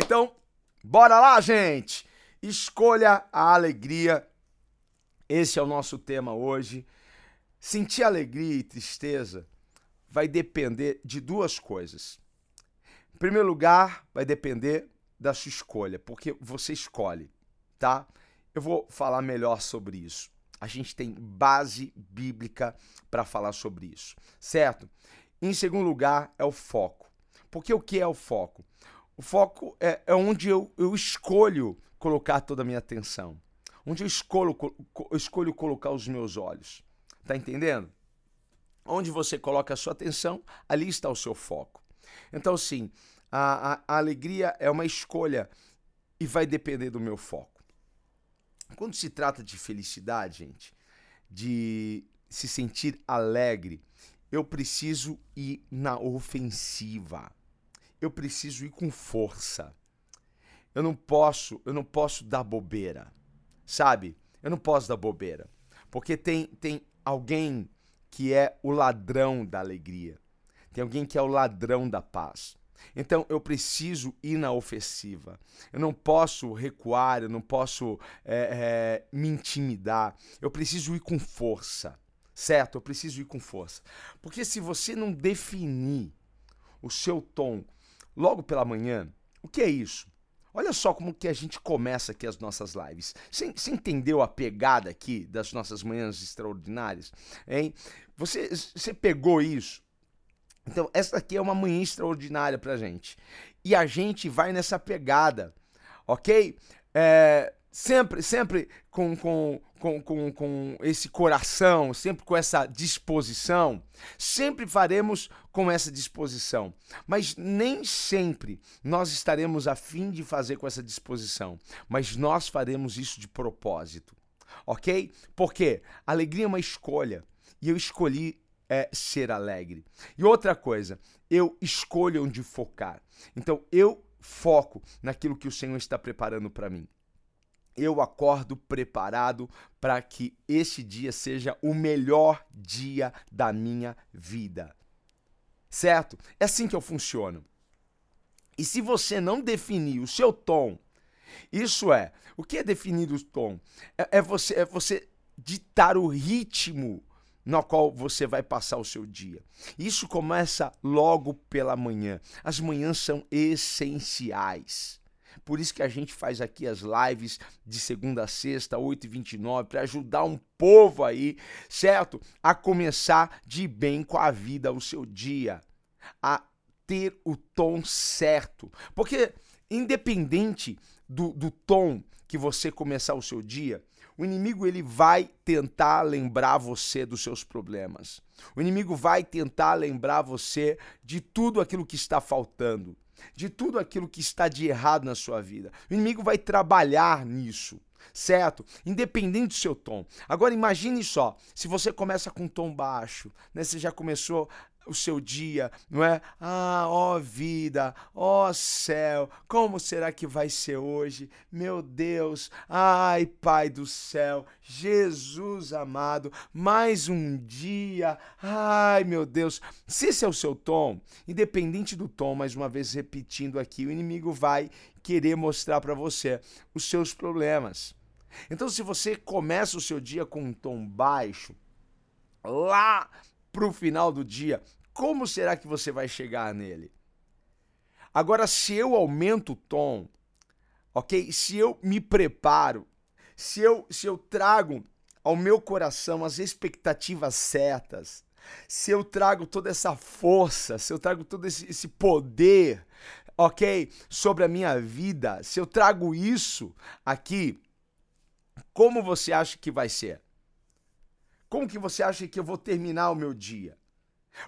Então, bora lá, gente! Escolha a alegria. Esse é o nosso tema hoje. Sentir alegria e tristeza vai depender de duas coisas. Em primeiro lugar, vai depender da sua escolha, porque você escolhe, tá? Eu vou falar melhor sobre isso. A gente tem base bíblica para falar sobre isso, certo? Em segundo lugar, é o foco. Porque o que é o foco? O foco é, é onde eu, eu escolho colocar toda a minha atenção. Onde eu escolho, escolho colocar os meus olhos. Tá entendendo? Onde você coloca a sua atenção, ali está o seu foco. Então, sim, a, a, a alegria é uma escolha e vai depender do meu foco. Quando se trata de felicidade, gente, de se sentir alegre, eu preciso ir na ofensiva eu preciso ir com força. Eu não posso, eu não posso dar bobeira. Sabe? Eu não posso dar bobeira. Porque tem tem alguém que é o ladrão da alegria. Tem alguém que é o ladrão da paz. Então eu preciso ir na ofensiva. Eu não posso recuar, eu não posso é, é, me intimidar. Eu preciso ir com força. Certo? Eu preciso ir com força. Porque se você não definir o seu tom logo pela manhã. O que é isso? Olha só como que a gente começa aqui as nossas lives. Você, entendeu a pegada aqui das nossas manhãs extraordinárias? Hein? Você, você pegou isso? Então, essa aqui é uma manhã extraordinária pra gente. E a gente vai nessa pegada, ok? É, sempre, sempre com, com, com, com, com esse coração, sempre com essa disposição, sempre faremos com essa disposição. Mas nem sempre nós estaremos a fim de fazer com essa disposição, mas nós faremos isso de propósito, ok? Porque alegria é uma escolha e eu escolhi é, ser alegre. E outra coisa, eu escolho onde focar. Então eu foco naquilo que o Senhor está preparando para mim eu acordo preparado para que este dia seja o melhor dia da minha vida. Certo? É assim que eu funciono. E se você não definir o seu tom, isso é, o que é definir o tom? É, é você, é você ditar o ritmo no qual você vai passar o seu dia. Isso começa logo pela manhã. As manhãs são essenciais. Por isso que a gente faz aqui as lives de segunda a sexta, 8h29, para ajudar um povo aí, certo? A começar de bem com a vida, o seu dia. A ter o tom certo. Porque, independente do, do tom que você começar o seu dia, o inimigo ele vai tentar lembrar você dos seus problemas. O inimigo vai tentar lembrar você de tudo aquilo que está faltando de tudo aquilo que está de errado na sua vida. O inimigo vai trabalhar nisso, certo? Independente do seu tom. Agora imagine só, se você começa com um tom baixo, né? Você já começou o seu dia, não é? Ah, ó vida, ó céu, como será que vai ser hoje? Meu Deus, ai Pai do céu, Jesus amado, mais um dia, ai meu Deus. Se esse é o seu tom, independente do tom, mais uma vez repetindo aqui, o inimigo vai querer mostrar para você os seus problemas. Então, se você começa o seu dia com um tom baixo, lá pro final do dia, como será que você vai chegar nele? Agora, se eu aumento o tom, ok? Se eu me preparo, se eu, se eu trago ao meu coração as expectativas certas, se eu trago toda essa força, se eu trago todo esse, esse poder, ok? Sobre a minha vida, se eu trago isso aqui, como você acha que vai ser? Como que você acha que eu vou terminar o meu dia?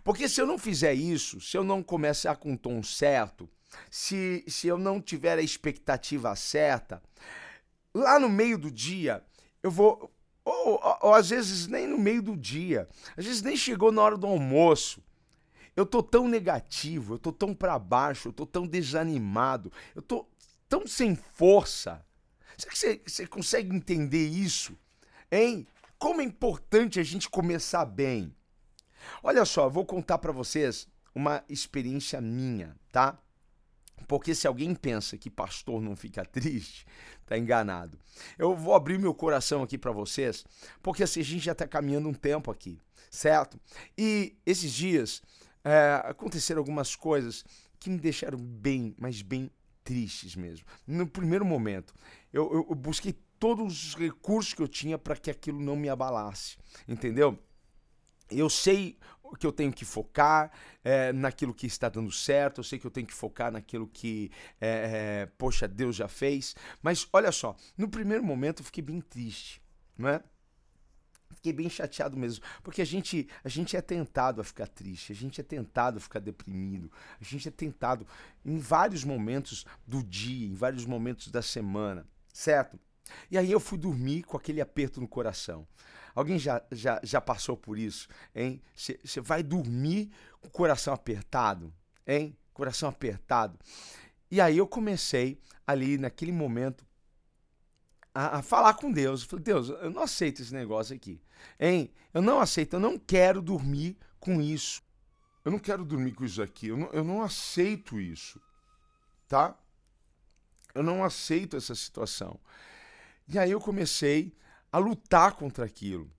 Porque se eu não fizer isso, se eu não começar com o tom certo, se, se eu não tiver a expectativa certa, lá no meio do dia, eu vou. Ou, ou, ou, às vezes nem no meio do dia, às vezes nem chegou na hora do almoço. Eu tô tão negativo, eu tô tão para baixo, eu tô tão desanimado, eu tô tão sem força. Será que você, você consegue entender isso? Hein? Como é importante a gente começar bem. Olha só, vou contar para vocês uma experiência minha, tá? Porque se alguém pensa que pastor não fica triste, tá enganado. Eu vou abrir meu coração aqui para vocês, porque assim, a gente já tá caminhando um tempo aqui, certo? E esses dias é, aconteceram algumas coisas que me deixaram bem, mas bem tristes mesmo. No primeiro momento, eu, eu, eu busquei todos os recursos que eu tinha para que aquilo não me abalasse, entendeu? Eu sei que eu tenho que focar é, naquilo que está dando certo, eu sei que eu tenho que focar naquilo que, é, é, poxa, Deus já fez. Mas olha só, no primeiro momento eu fiquei bem triste, não é? Fiquei bem chateado mesmo, porque a gente, a gente é tentado a ficar triste, a gente é tentado a ficar deprimido, a gente é tentado em vários momentos do dia, em vários momentos da semana, certo? E aí eu fui dormir com aquele aperto no coração. Alguém já, já, já passou por isso, hein? Você vai dormir com o coração apertado, hein? Coração apertado. E aí eu comecei ali naquele momento a, a, falar com Deus. Eu falei, Deus, eu não aceito esse negócio aqui. Hein? Eu não aceito, eu não quero dormir com isso. Eu não quero dormir com isso aqui. Eu não, eu não aceito isso. Tá? Eu não aceito essa situação. E aí eu comecei a lutar contra aquilo.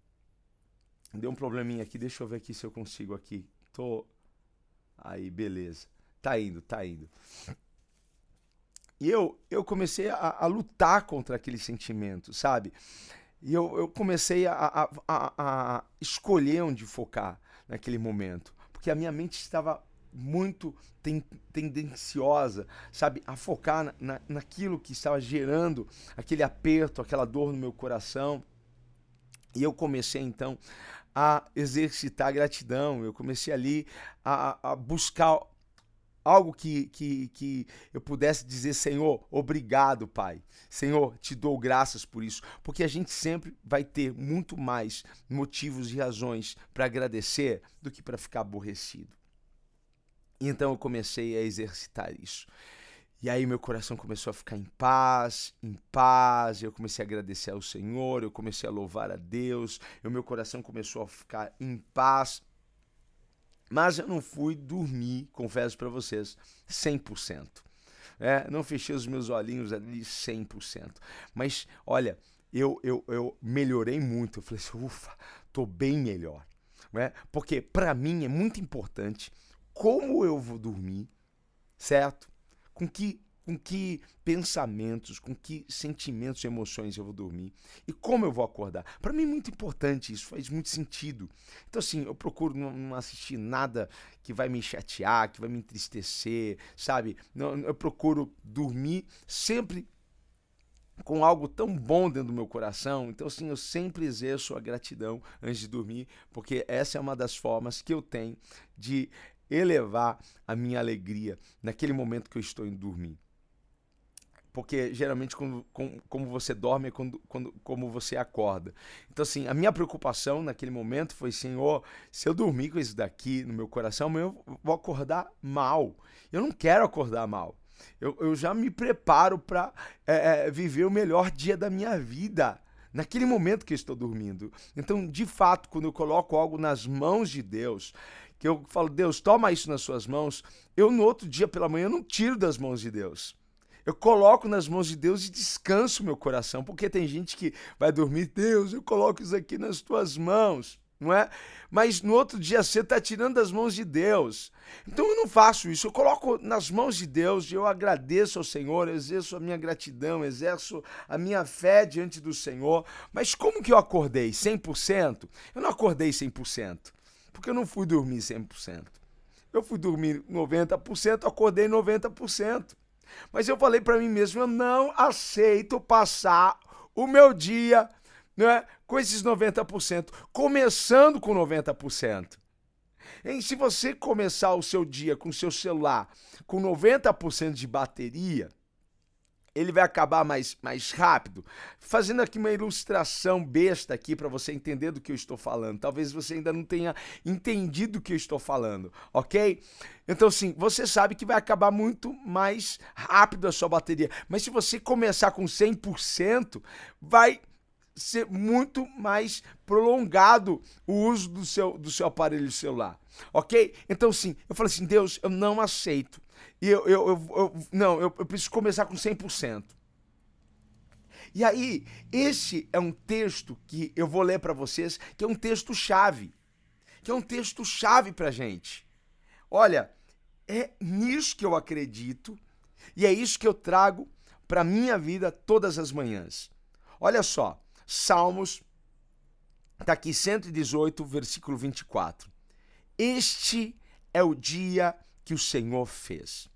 Deu um probleminha aqui, deixa eu ver aqui se eu consigo aqui. Tô. Aí, beleza. Tá indo, tá indo. E eu, eu comecei a, a lutar contra aquele sentimento, sabe? E eu, eu comecei a, a, a, a escolher onde focar naquele momento. Porque a minha mente estava muito ten, tendenciosa, sabe, a focar na, na, naquilo que estava gerando aquele aperto, aquela dor no meu coração. E eu comecei então a exercitar gratidão, eu comecei ali a, a buscar algo que, que, que eu pudesse dizer, Senhor, obrigado, Pai. Senhor, te dou graças por isso, porque a gente sempre vai ter muito mais motivos e razões para agradecer do que para ficar aborrecido. Então eu comecei a exercitar isso. E aí meu coração começou a ficar em paz, em paz, eu comecei a agradecer ao Senhor, eu comecei a louvar a Deus, o meu coração começou a ficar em paz. Mas eu não fui dormir, confesso para vocês, 100%. É, não fechei os meus olhinhos ali 100%. Mas, olha, eu, eu, eu melhorei muito. Eu falei assim, ufa, tô bem melhor. Né? Porque para mim é muito importante como eu vou dormir, certo? Com que com que pensamentos, com que sentimentos e emoções eu vou dormir e como eu vou acordar. Para mim é muito importante isso, faz muito sentido. Então, assim, eu procuro não, não, assistir nada que vai me chatear, que vai me entristecer, sabe? Eu procuro dormir sempre com algo tão bom dentro do meu coração. Então, assim, eu sempre exerço a gratidão antes de dormir, porque essa é uma das formas que eu tenho de elevar a minha alegria naquele momento que eu estou indo dormir. Porque geralmente, quando, como, você dorme, é quando, quando, como você acorda. Então, assim, a minha preocupação naquele momento foi: Senhor, se eu dormir com isso daqui no meu coração, eu vou acordar mal. Eu não quero acordar mal. Eu, eu já me preparo para é, é, viver o melhor dia da minha vida naquele momento que estou dormindo. Então, de fato, quando eu coloco algo nas mãos de Deus, que eu falo, Deus, toma isso nas suas mãos, eu no outro dia pela manhã não tiro das mãos de Deus. Eu coloco nas mãos de Deus e descanso meu coração, porque tem gente que vai dormir, Deus, eu coloco isso aqui nas tuas mãos, não é? Mas no outro dia você está tirando das mãos de Deus. Então eu não faço isso, eu coloco nas mãos de Deus, eu agradeço ao Senhor, exerço a minha gratidão, exerço a minha fé diante do Senhor. Mas como que eu acordei? 100%? Eu não acordei 100% porque eu não fui dormir 100%. Eu fui dormir 90%, acordei 90%. Mas eu falei para mim mesmo, eu não aceito passar o meu dia né, com esses 90%, começando com 90%. Hein? Se você começar o seu dia com o seu celular com 90% de bateria, ele vai acabar mais, mais rápido. Fazendo aqui uma ilustração besta aqui para você entender do que eu estou falando. Talvez você ainda não tenha entendido o que eu estou falando, ok? Então, assim, você sabe que vai acabar muito mais rápido a sua bateria. Mas se você começar com 100%, vai ser muito mais prolongado o uso do seu, do seu aparelho celular, ok? Então, sim, eu falei assim, Deus, eu não aceito e eu, eu, eu, eu não, eu, eu preciso começar com 100%. E aí, esse é um texto que eu vou ler para vocês, que é um texto chave. Que é um texto chave pra gente. Olha, é nisso que eu acredito e é isso que eu trago para minha vida todas as manhãs. Olha só, Salmos tá aqui 118, versículo 24. Este é o dia que o Senhor fez.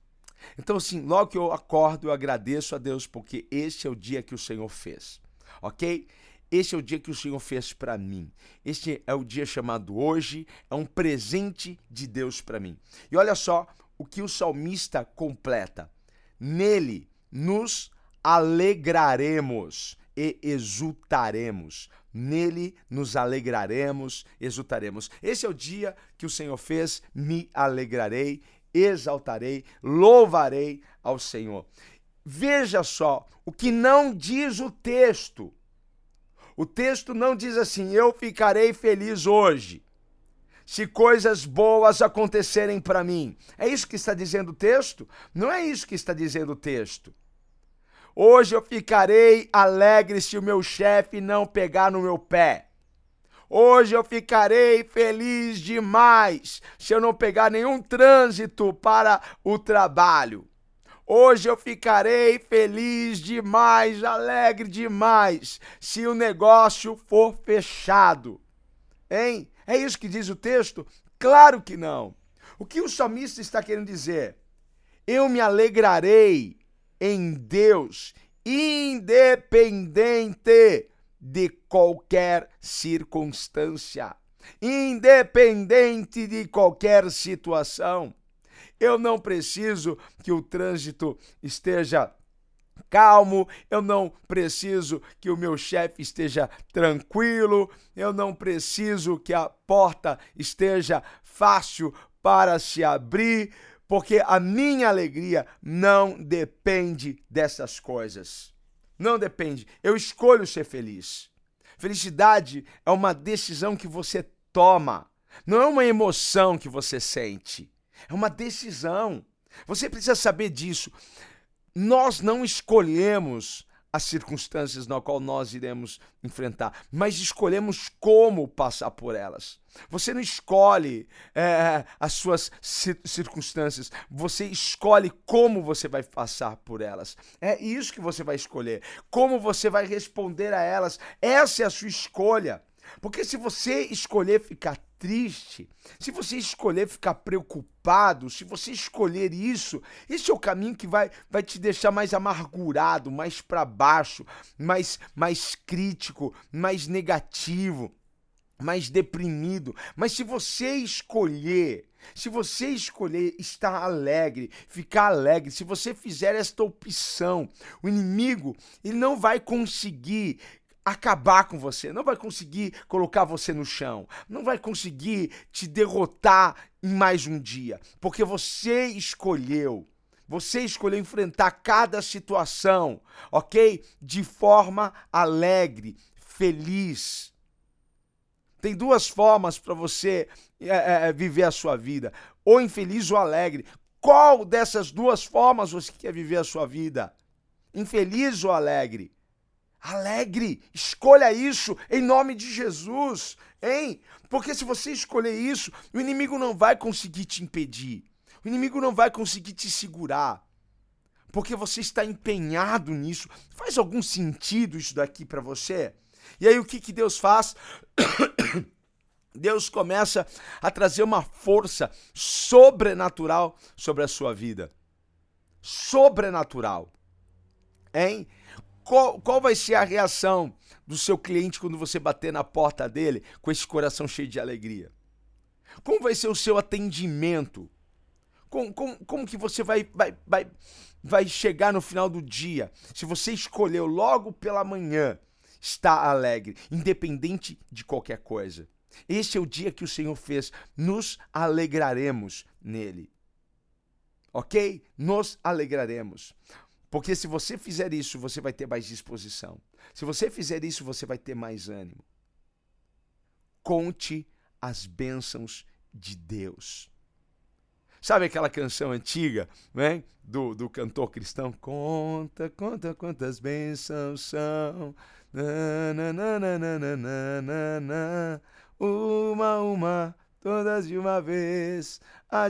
Então, assim, logo que eu acordo, eu agradeço a Deus, porque este é o dia que o Senhor fez, ok? Este é o dia que o Senhor fez para mim. Este é o dia chamado hoje, é um presente de Deus para mim. E olha só o que o salmista completa: Nele nos alegraremos e exultaremos. Nele nos alegraremos, exultaremos. Esse é o dia que o Senhor fez, me alegrarei exaltarei, louvarei ao Senhor. Veja só o que não diz o texto. O texto não diz assim: eu ficarei feliz hoje, se coisas boas acontecerem para mim. É isso que está dizendo o texto? Não é isso que está dizendo o texto. Hoje eu ficarei alegre se o meu chefe não pegar no meu pé. Hoje eu ficarei feliz demais se eu não pegar nenhum trânsito para o trabalho. Hoje eu ficarei feliz demais, alegre demais, se o negócio for fechado. Hein? É isso que diz o texto? Claro que não. O que o salmista está querendo dizer? Eu me alegrarei em Deus, independente de qualquer circunstância, independente de qualquer situação. Eu não preciso que o trânsito esteja calmo, eu não preciso que o meu chefe esteja tranquilo, eu não preciso que a porta esteja fácil para se abrir, porque a minha alegria não depende dessas coisas. Não depende. Eu escolho ser feliz. Felicidade é uma decisão que você toma, não é uma emoção que você sente. É uma decisão. Você precisa saber disso. Nós não escolhemos as circunstâncias na qual nós iremos enfrentar, mas escolhemos como passar por elas. Você não escolhe é, as suas circunstâncias, você escolhe como você vai passar por elas. É isso que você vai escolher, como você vai responder a elas. Essa é a sua escolha. Porque se você escolher ficar triste, se você escolher ficar preocupado, se você escolher isso, esse é o caminho que vai, vai te deixar mais amargurado, mais para baixo, mais, mais crítico, mais negativo, mais deprimido. Mas se você escolher se você escolher estar alegre, ficar alegre, se você fizer esta opção, o inimigo ele não vai conseguir acabar com você, não vai conseguir colocar você no chão, não vai conseguir te derrotar em mais um dia, porque você escolheu. Você escolheu enfrentar cada situação, ok? De forma alegre, feliz. Tem duas formas para você é, é, viver a sua vida: ou infeliz ou alegre. Qual dessas duas formas você quer viver a sua vida? Infeliz ou alegre? Alegre, escolha isso em nome de Jesus, hein? Porque se você escolher isso, o inimigo não vai conseguir te impedir. O inimigo não vai conseguir te segurar. Porque você está empenhado nisso. Faz algum sentido isso daqui para você? E aí o que, que Deus faz? Deus começa a trazer uma força sobrenatural sobre a sua vida. Sobrenatural. Hein? Qual, qual vai ser a reação do seu cliente quando você bater na porta dele com esse coração cheio de alegria? Como vai ser o seu atendimento? Como, como, como que você vai, vai, vai, vai chegar no final do dia? Se você escolheu logo pela manhã estar alegre, independente de qualquer coisa. Este é o dia que o Senhor fez. Nos alegraremos nele. Ok? Nos alegraremos. Porque se você fizer isso, você vai ter mais disposição. Se você fizer isso, você vai ter mais ânimo. Conte as bênçãos de Deus. Sabe aquela canção antiga, né? Do, do cantor cristão? Conta, conta quantas bênçãos são. Na, na, na, na, na, na, na, na, uma, uma, todas de uma vez. A.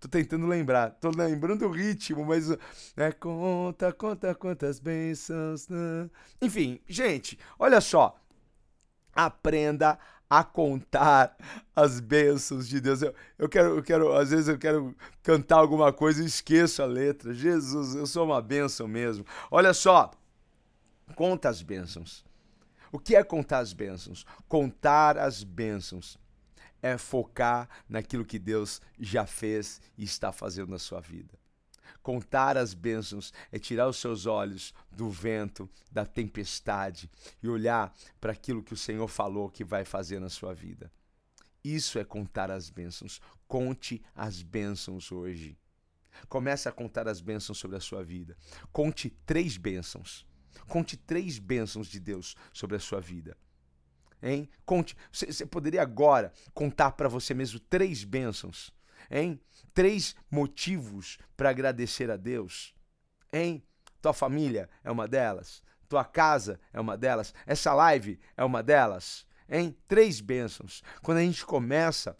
Tô tentando lembrar, tô lembrando o ritmo, mas é conta, conta quantas bênçãos. Enfim, gente, olha só. Aprenda a contar as bênçãos de Deus. Eu, eu, quero, eu quero, às vezes eu quero cantar alguma coisa e esqueço a letra. Jesus, eu sou uma bênção mesmo. Olha só, conta as bênçãos. O que é contar as bênçãos? Contar as bênçãos é focar naquilo que Deus já fez e está fazendo na sua vida. Contar as bênçãos é tirar os seus olhos do vento, da tempestade e olhar para aquilo que o Senhor falou que vai fazer na sua vida. Isso é contar as bênçãos. Conte as bênçãos hoje. Comece a contar as bênçãos sobre a sua vida. Conte três bênçãos. Conte três bênçãos de Deus sobre a sua vida. Hein? Conte. Você poderia agora contar para você mesmo três bênçãos Hein? Três motivos para agradecer a Deus. Hein? Tua família é uma delas. Tua casa é uma delas. Essa live é uma delas. Hein? Três bênçãos. Quando a gente começa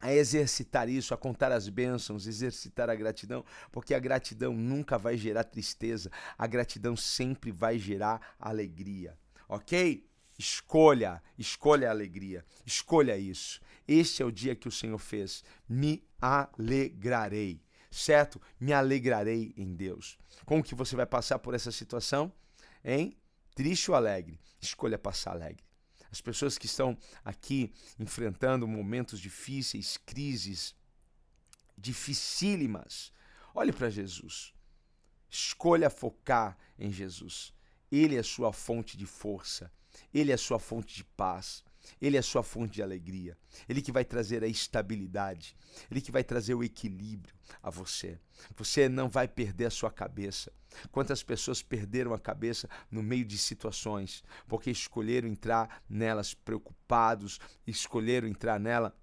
a exercitar isso, a contar as bênçãos, exercitar a gratidão, porque a gratidão nunca vai gerar tristeza, a gratidão sempre vai gerar alegria, ok? Escolha, escolha a alegria, escolha isso. Este é o dia que o Senhor fez. Me alegrarei, certo? Me alegrarei em Deus. Como que você vai passar por essa situação? Hein? Triste ou alegre? Escolha passar alegre. As pessoas que estão aqui enfrentando momentos difíceis, crises dificílimas, olhe para Jesus. Escolha focar em Jesus. Ele é a sua fonte de força. Ele é a sua fonte de paz. Ele é a sua fonte de alegria. Ele que vai trazer a estabilidade. Ele que vai trazer o equilíbrio a você. Você não vai perder a sua cabeça. Quantas pessoas perderam a cabeça no meio de situações porque escolheram entrar nelas preocupados, escolheram entrar nela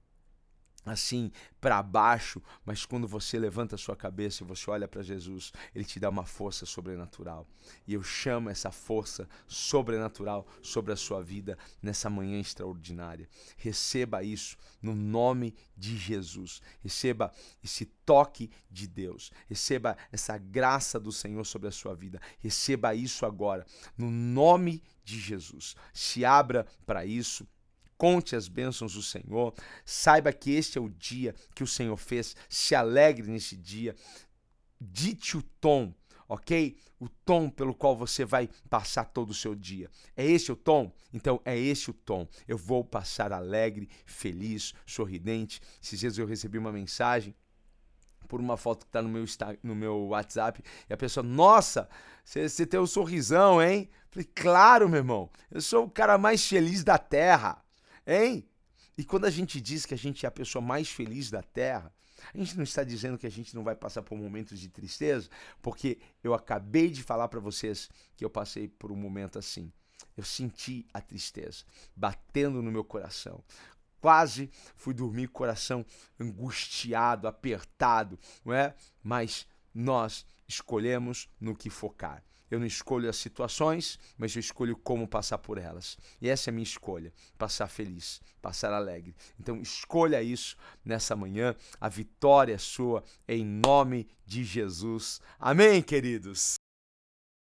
assim para baixo, mas quando você levanta a sua cabeça e você olha para Jesus, ele te dá uma força sobrenatural. E eu chamo essa força sobrenatural sobre a sua vida nessa manhã extraordinária. Receba isso no nome de Jesus. Receba esse toque de Deus. Receba essa graça do Senhor sobre a sua vida. Receba isso agora no nome de Jesus. Se abra para isso conte as bênçãos do Senhor, saiba que este é o dia que o Senhor fez, se alegre nesse dia, dite o tom, ok? O tom pelo qual você vai passar todo o seu dia. É esse o tom? Então é esse o tom. Eu vou passar alegre, feliz, sorridente. Esses dias eu recebi uma mensagem por uma foto que está no meu, no meu WhatsApp e a pessoa, nossa, você tem um sorrisão, hein? Falei, claro, meu irmão, eu sou o cara mais feliz da terra. Hein? E quando a gente diz que a gente é a pessoa mais feliz da Terra, a gente não está dizendo que a gente não vai passar por momentos de tristeza, porque eu acabei de falar para vocês que eu passei por um momento assim. Eu senti a tristeza batendo no meu coração. Quase fui dormir coração angustiado, apertado, não é? Mas nós escolhemos no que focar. Eu não escolho as situações, mas eu escolho como passar por elas. E essa é a minha escolha: passar feliz, passar alegre. Então escolha isso nessa manhã. A vitória é sua, em nome de Jesus. Amém, queridos?